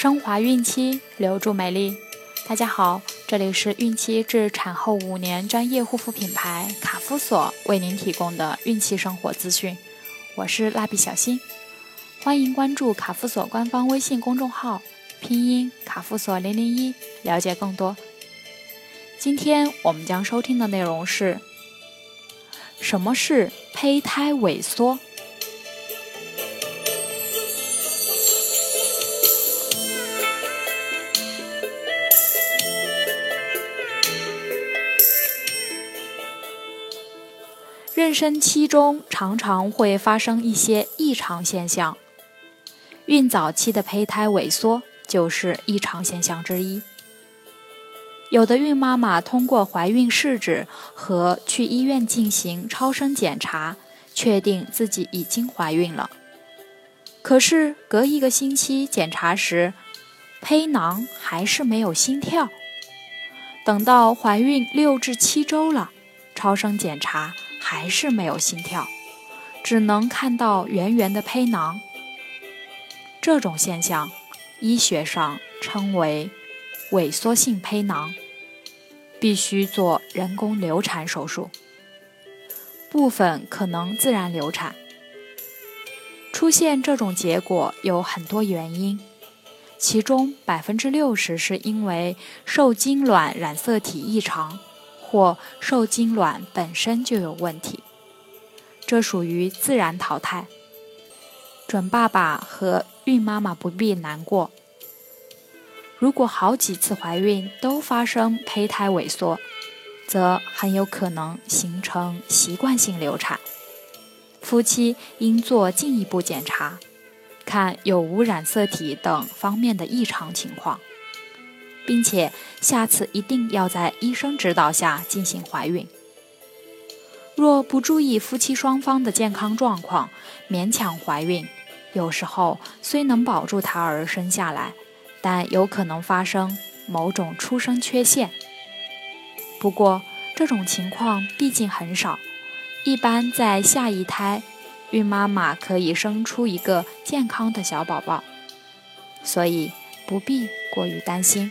升华孕期，留住美丽。大家好，这里是孕期至产后五年专业护肤品牌卡夫索为您提供的孕期生活资讯。我是蜡笔小新，欢迎关注卡夫索官方微信公众号，拼音卡夫索零零一，了解更多。今天我们将收听的内容是：什么是胚胎萎缩？妊娠期中常常会发生一些异常现象，孕早期的胚胎萎缩就是异常现象之一。有的孕妈妈通过怀孕试纸和去医院进行超声检查，确定自己已经怀孕了。可是隔一个星期检查时，胚囊还是没有心跳。等到怀孕六至七周了，超声检查。还是没有心跳，只能看到圆圆的胚囊。这种现象，医学上称为萎缩性胚囊，必须做人工流产手术。部分可能自然流产。出现这种结果有很多原因，其中百分之六十是因为受精卵染色体异常。或受精卵本身就有问题，这属于自然淘汰。准爸爸和孕妈妈不必难过。如果好几次怀孕都发生胚胎萎缩，则很有可能形成习惯性流产。夫妻应做进一步检查，看有无染色体等方面的异常情况。并且下次一定要在医生指导下进行怀孕。若不注意夫妻双方的健康状况，勉强怀孕，有时候虽能保住胎儿生下来，但有可能发生某种出生缺陷。不过这种情况毕竟很少，一般在下一胎，孕妈妈可以生出一个健康的小宝宝，所以不必过于担心。